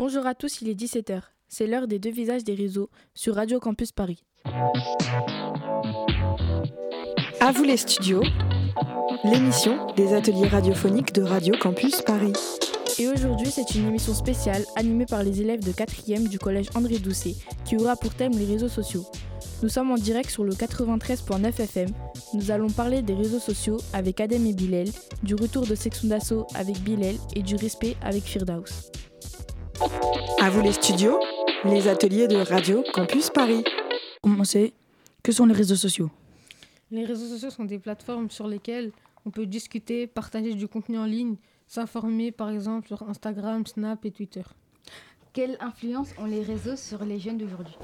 Bonjour à tous, il est 17h. C'est l'heure des deux visages des réseaux sur Radio Campus Paris. À vous les studios, l'émission des ateliers radiophoniques de Radio Campus Paris. Et aujourd'hui, c'est une émission spéciale animée par les élèves de 4e du collège André Doucet qui aura pour thème les réseaux sociaux. Nous sommes en direct sur le 93.9 FM. Nous allons parler des réseaux sociaux avec Adem et Bilal, du retour de Section d'Assaut avec Bilal et du respect avec Firdaus. À vous les studios, les ateliers de Radio Campus Paris. Commencez. Que sont les réseaux sociaux Les réseaux sociaux sont des plateformes sur lesquelles on peut discuter, partager du contenu en ligne, s'informer par exemple sur Instagram, Snap et Twitter. Quelle influence ont les réseaux sur les jeunes d'aujourd'hui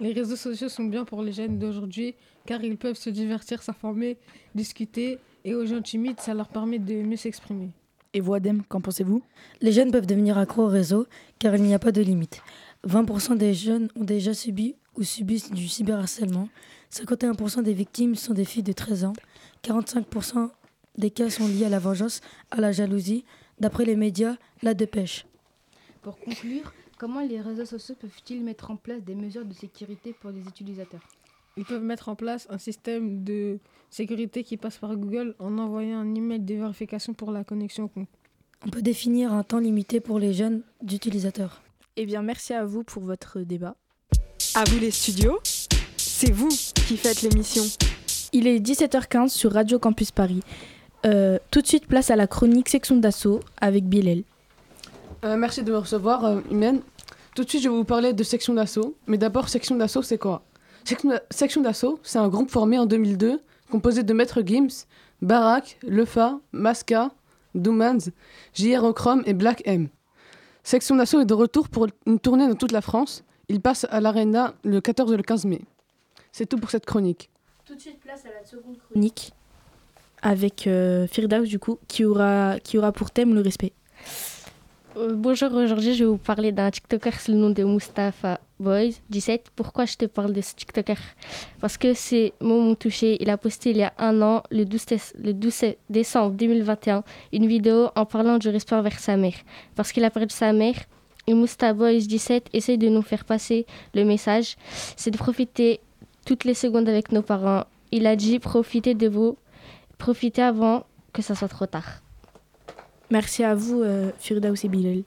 Les réseaux sociaux sont bien pour les jeunes d'aujourd'hui car ils peuvent se divertir, s'informer, discuter et aux gens timides, ça leur permet de mieux s'exprimer. Et vous, Adem, qu'en pensez-vous? Les jeunes peuvent devenir accros au réseau car il n'y a pas de limite. 20% des jeunes ont déjà subi ou subissent du cyberharcèlement. 51% des victimes sont des filles de 13 ans. 45% des cas sont liés à la vengeance, à la jalousie. D'après les médias, la dépêche. Pour conclure, comment les réseaux sociaux peuvent-ils mettre en place des mesures de sécurité pour les utilisateurs? Ils peuvent mettre en place un système de sécurité qui passe par Google en envoyant un email de vérification pour la connexion au compte. On peut définir un temps limité pour les jeunes utilisateurs. Eh bien, merci à vous pour votre débat. À vous les studios, c'est vous qui faites l'émission. Il est 17h15 sur Radio Campus Paris. Euh, tout de suite, place à la chronique section d'assaut avec Bilal. Euh, merci de me recevoir, euh, Humaine. Tout de suite, je vais vous parler de section d'assaut. Mais d'abord, section d'assaut, c'est quoi? Section d'a- Section d'assaut, c'est un groupe formé en 2002, composé de Maître Gims, Barak, Lefa, Masca, Doomans, JR et Black M. Section d'assaut est de retour pour une tournée dans toute la France. Il passe à l'Arena le 14 et le 15 mai. C'est tout pour cette chronique. Tout de suite, place à la seconde chronique avec euh, Firdaus, du coup, qui aura, qui aura pour thème le respect. Euh, bonjour, aujourd'hui je vais vous parler d'un TikToker sous le nom de Mustafa Boys 17. Pourquoi je te parle de ce TikToker? Parce que ces mots m'ont touché. Il a posté il y a un an, le 12, déce- le 12 décembre 2021, une vidéo en parlant du respect envers sa mère. Parce qu'il a perdu sa mère. Et Mustafa Boys 17 essaye de nous faire passer le message. C'est de profiter toutes les secondes avec nos parents. Il a dit profitez de vous, profitez avant que ça soit trop tard. Merci à vous, euh, Firdaus et Bilal.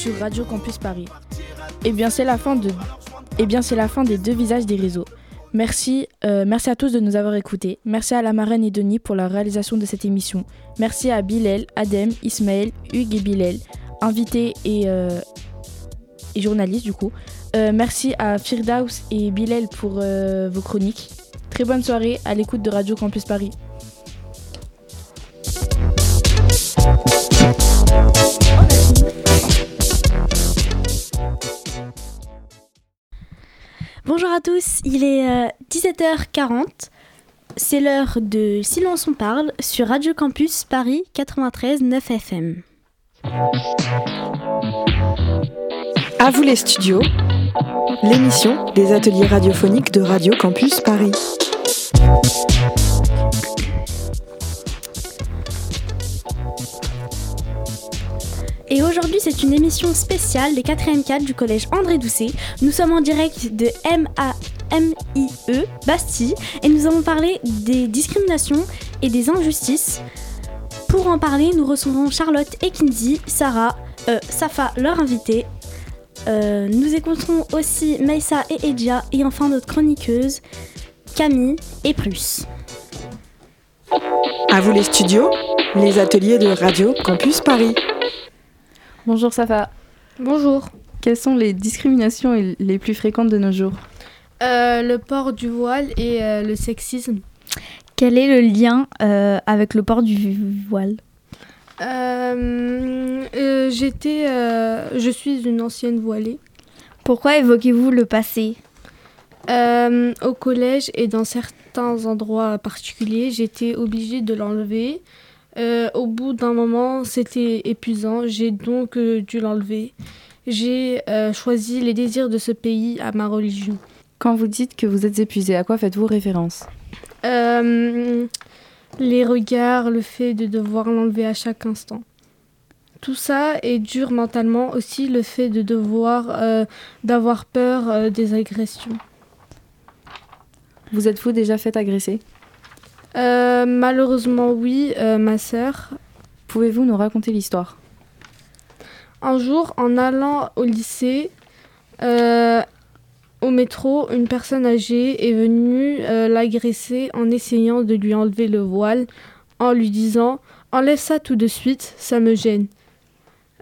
Sur Radio Campus Paris. Eh bien, c'est la fin de. Eh bien, c'est la fin des deux visages des réseaux. Merci, euh, merci à tous de nous avoir écoutés. Merci à la marraine et Denis pour la réalisation de cette émission. Merci à Bilal, Adem, Ismaël, Hugues et Bilal, invités et, euh, journalistes du coup. Euh, merci à Firdaus et Bilal pour vos chroniques. Très bonne soirée à l'écoute de Radio Campus Paris. Bonjour à tous, il est euh, 17h40. C'est l'heure de Silence on parle sur Radio Campus Paris 93 9 FM. À vous les studios, l'émission des ateliers radiophoniques de Radio Campus Paris. Et aujourd'hui, c'est une émission spéciale des 4e 4 du collège André Doucet. Nous sommes en direct de MAMIE Bastille et nous allons parler des discriminations et des injustices. Pour en parler, nous recevons Charlotte et Kinsey, Sarah, euh, Safa, leur invité. Euh, nous écouterons aussi Meissa et Edja et enfin notre chroniqueuse Camille et plus. À vous les studios, les ateliers de Radio Campus Paris. Bonjour Safa. Bonjour. Quelles sont les discriminations les plus fréquentes de nos jours Euh, le port du voile et euh, le sexisme. Quel est le lien euh, avec le port du voile Euh, euh, J'étais, euh, je suis une ancienne voilée. Pourquoi évoquez-vous le passé Euh, au collège et dans certains endroits particuliers, j'étais obligée de l'enlever. Euh, au bout d'un moment, c'était épuisant, j'ai donc euh, dû l'enlever. J'ai euh, choisi les désirs de ce pays à ma religion. Quand vous dites que vous êtes épuisé, à quoi faites-vous référence? Les regards, le fait de devoir l'enlever à chaque instant. Tout ça est dur mentalement aussi le fait de devoir d'avoir peur des agressions. Vous êtes-vous déjà fait agresser? Euh, malheureusement oui, euh, ma sœur. Pouvez-vous nous raconter l'histoire? Un jour, en allant au lycée, euh, au métro, une personne âgée est venue l'agresser en essayant de lui enlever le voile, en lui disant Enlève ça tout de suite, ça me gêne.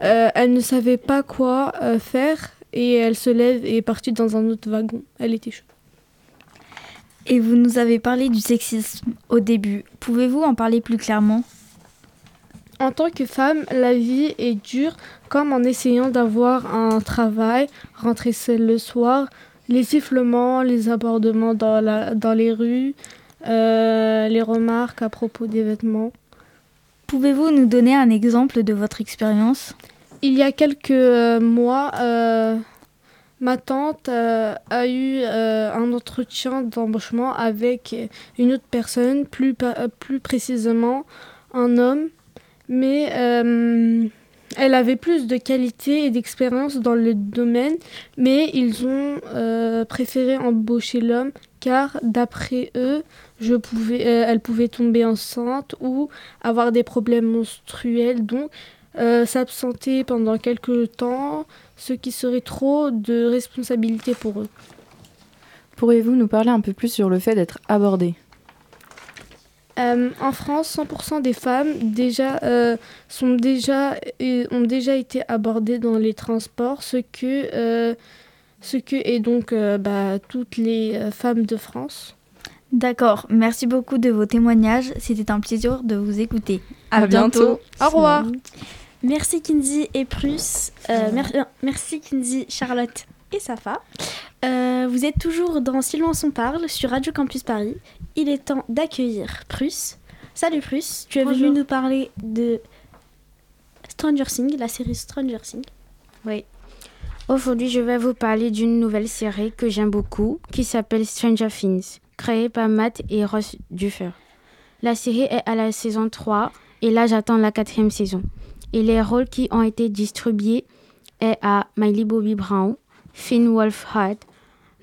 Elle ne savait pas quoi faire et elle se lève et est partie dans un autre wagon. Elle était chaude. Et vous nous avez parlé du sexisme au début. Pouvez-vous en parler plus clairement? En tant que femme, la vie est dure, comme en essayant d'avoir un travail, rentrer seule le soir, les sifflements, les abordements dans, la, dans les rues, euh, les remarques à propos des vêtements. Pouvez-vous nous donner un exemple de votre expérience? Il y a quelques euh, mois, euh, ma tante euh, a eu euh, un entretien d'embauchement avec une autre personne, plus, pa- plus précisément un homme, mais euh, elle avait plus de qualité et d'expérience dans le domaine, mais ils ont euh, préféré embaucher l'homme car d'après eux, euh, elle pouvait tomber enceinte ou avoir des problèmes menstruels, donc euh, s'absenter pendant quelques temps, ce qui serait trop de responsabilité pour eux. Pourriez-vous nous parler un peu plus sur le fait d'être abordé Euh, en France, 100% des femmes déjà, euh, sont déjà, ont déjà été abordées dans les transports, ce que, euh, ce que est donc euh, bah, toutes les euh, femmes de France. D'accord, merci beaucoup de vos témoignages. C'était un plaisir de vous écouter. À bientôt. Au revoir. Merci Kinsey et Prus. Euh, mer- euh, merci Kinsey, Charlotte et Safa. Euh, vous êtes toujours dans Silence on parle sur Radio Campus Paris. Il est temps d'accueillir Prus. Salut Prus, tu es venu nous parler de Stranger Things, la série Stranger Things. Oui. Aujourd'hui, je vais vous parler d'une nouvelle série que j'aime beaucoup qui s'appelle Stranger Things, créée par Matt et Ross Duffer. La série est à la saison 3 et là j'attends la quatrième saison. Et les rôles qui ont été distribués est à Miley Bobby Brown, Finn Wolfhard,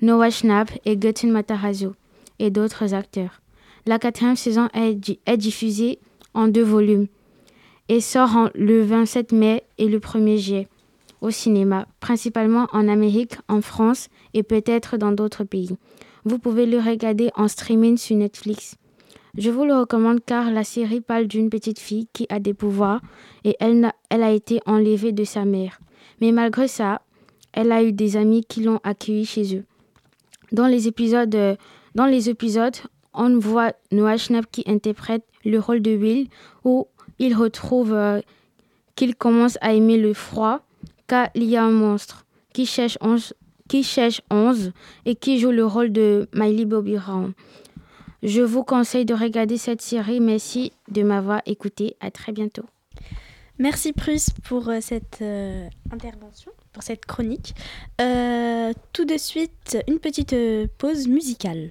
Noah Schnapp et Göttin Matarazzo et d'autres acteurs. La quatrième saison est, di- est diffusée en deux volumes et sort le 27 mai et le 1er juillet au cinéma, principalement en Amérique, en France et peut-être dans d'autres pays. Vous pouvez le regarder en streaming sur Netflix. Je vous le recommande car la série parle d'une petite fille qui a des pouvoirs et elle, a été enlevée de sa mère. Mais malgré ça, elle a eu des amis qui l'ont accueillie chez eux. Dans les épisodes, dans les épisodes on voit Noah Schnapp qui interprète le rôle de Will où il retrouve euh, qu'il commence à aimer le froid car il y a un monstre qui cherche 11, qui cherche 11 et qui joue le rôle de Miley Bobby Brown. Je vous conseille de regarder cette série. Merci de m'avoir écouté. À très bientôt. Merci Prus pour euh, cette euh, intervention, pour cette chronique. Euh, tout de suite, une petite pause musicale.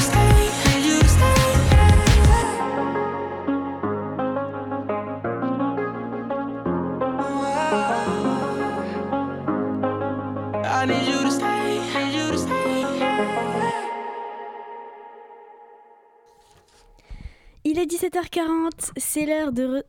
17h40, c'est l'heure de, re-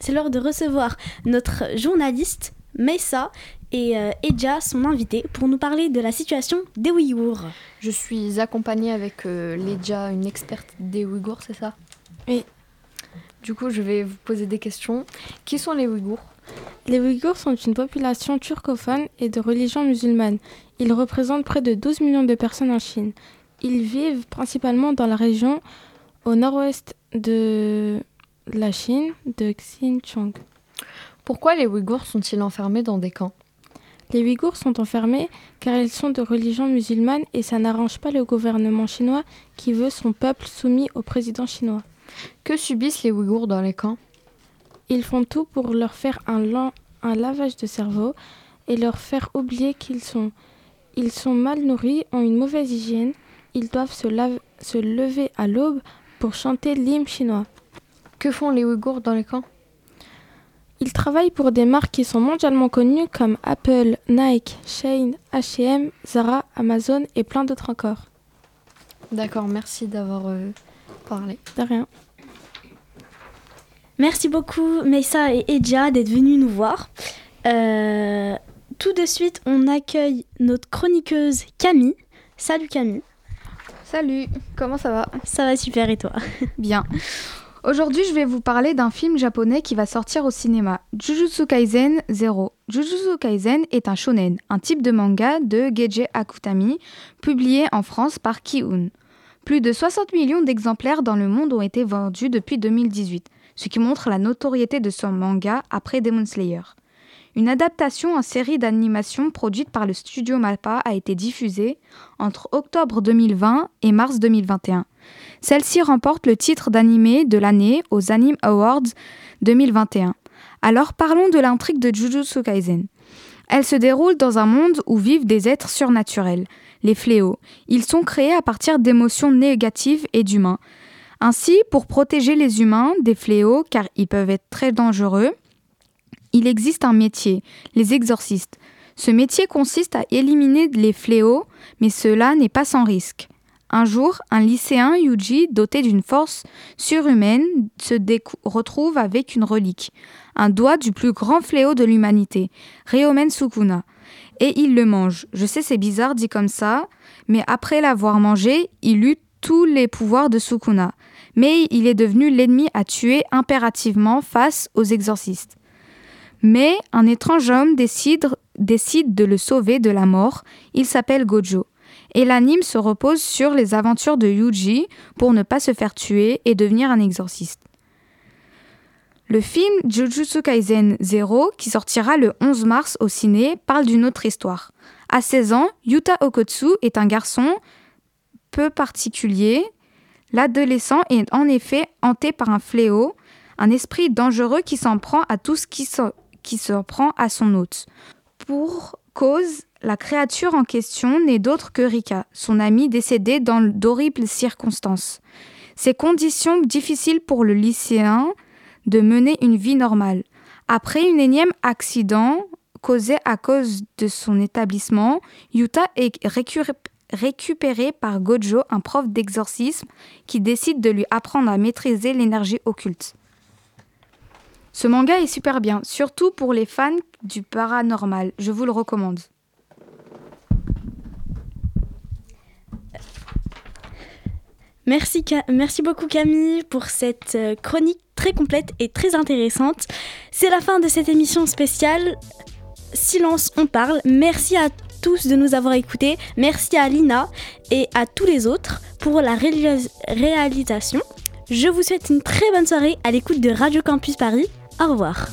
c'est l'heure de recevoir notre journaliste Messa et euh, Edja, son invité, pour nous parler de la situation des Ouïghours. Je suis accompagnée avec euh, Ledia, une experte des Ouïghours, c'est ça? Oui. Du coup, je vais vous poser des questions. Qui sont les Ouïghours? Les Ouïghours sont une population turcophone et de religion musulmane. Ils représentent près de 12 millions de personnes en Chine. Ils vivent principalement dans la région au nord-ouest de la Chine, de Xinjiang. Pourquoi les Ouïghours sont-ils enfermés dans des camps? Les Ouïghours sont enfermés car ils sont de religion musulmane et ça n'arrange pas le gouvernement chinois qui veut son peuple soumis au président chinois. Que subissent les Ouïghours dans les camps? Ils font tout pour leur faire un, lavage de cerveau et leur faire oublier qu'ils sont. Ils sont mal nourris, ont une mauvaise hygiène, ils doivent se, lave- se lever à l'aube pour chanter l'hymne chinois. Que font les Ouïghours dans les camps? Ils travaillent pour des marques qui sont mondialement connues comme Apple, Nike, Shein, H&M, Zara, Amazon et plein d'autres encore. D'accord, merci d'avoir euh, parlé. De rien. Merci beaucoup Messa et Edja d'être venus nous voir. Euh, tout de suite, on accueille notre chroniqueuse Camille. Salut Camille. Salut, comment ça va Ça va super et toi Bien. Aujourd'hui, je vais vous parler d'un film japonais qui va sortir au cinéma, Jujutsu Kaisen Zero. Jujutsu Kaisen est un shonen, un type de manga de Geiji Akutami, publié en France par Ki-un. Plus de 60 millions d'exemplaires dans le monde ont été vendus depuis 2018, ce qui montre la notoriété de son manga après Demon Slayer. Une adaptation en série d'animation produite par le studio Mappa a été diffusée entre octobre 2020 et mars 2021. Celle-ci remporte le titre d'animé de l'année aux Anime Awards 2021. Alors parlons de l'intrigue de Jujutsu Kaisen. Elle se déroule dans un monde où vivent des êtres surnaturels, les fléaux. Ils sont créés à partir d'émotions négatives et d'humains. Ainsi, pour protéger les humains des fléaux, car ils peuvent être très dangereux, il existe un métier, les exorcistes. Ce métier consiste à éliminer les fléaux, mais cela n'est pas sans risque. Un jour, un lycéen Yuji, doté d'une force surhumaine, se retrouve avec une relique, un doigt du plus grand fléau de l'humanité, Ryomen Sukuna, et il le mange. Je sais c'est bizarre dit comme ça, mais après l'avoir mangé, il eut tous les pouvoirs de Sukuna, mais il est devenu l'ennemi à tuer impérativement face aux exorcistes. Mais un étrange homme décide de le sauver de la mort. Il s'appelle Gojo. Et l'anime se repose sur les aventures de Yuji pour ne pas se faire tuer et devenir un exorciste. Le film Jujutsu Kaisen 0, qui sortira le 11 mars au ciné, parle d'une autre histoire. À 16 ans, Yuta Okotsu est un garçon peu particulier. L'adolescent est en effet hanté par un fléau, un esprit dangereux qui s'en prend à tout ce qui s'en qui s'en prend à son hôte. Pour cause, la créature en question n'est d'autre que Rika, son ami décédé dans d'horribles circonstances. Ces conditions difficiles pour le lycéen de mener une vie normale. Après une énième accident causé à cause de son établissement, Yuta est récupéré par Gojo, un prof d'exorcisme, qui décide de lui apprendre à maîtriser l'énergie occulte. Ce manga est super bien, surtout pour les fans du paranormal. Je vous le recommande. Merci, beaucoup Camille pour cette euh, chronique très complète et très intéressante. C'est la fin de cette émission spéciale. Silence, on parle. Merci à tous de nous avoir écoutés. Merci à Lina et à tous les autres pour la réalisation. Je vous souhaite une très bonne soirée à l'écoute de Radio Campus Paris. Au revoir.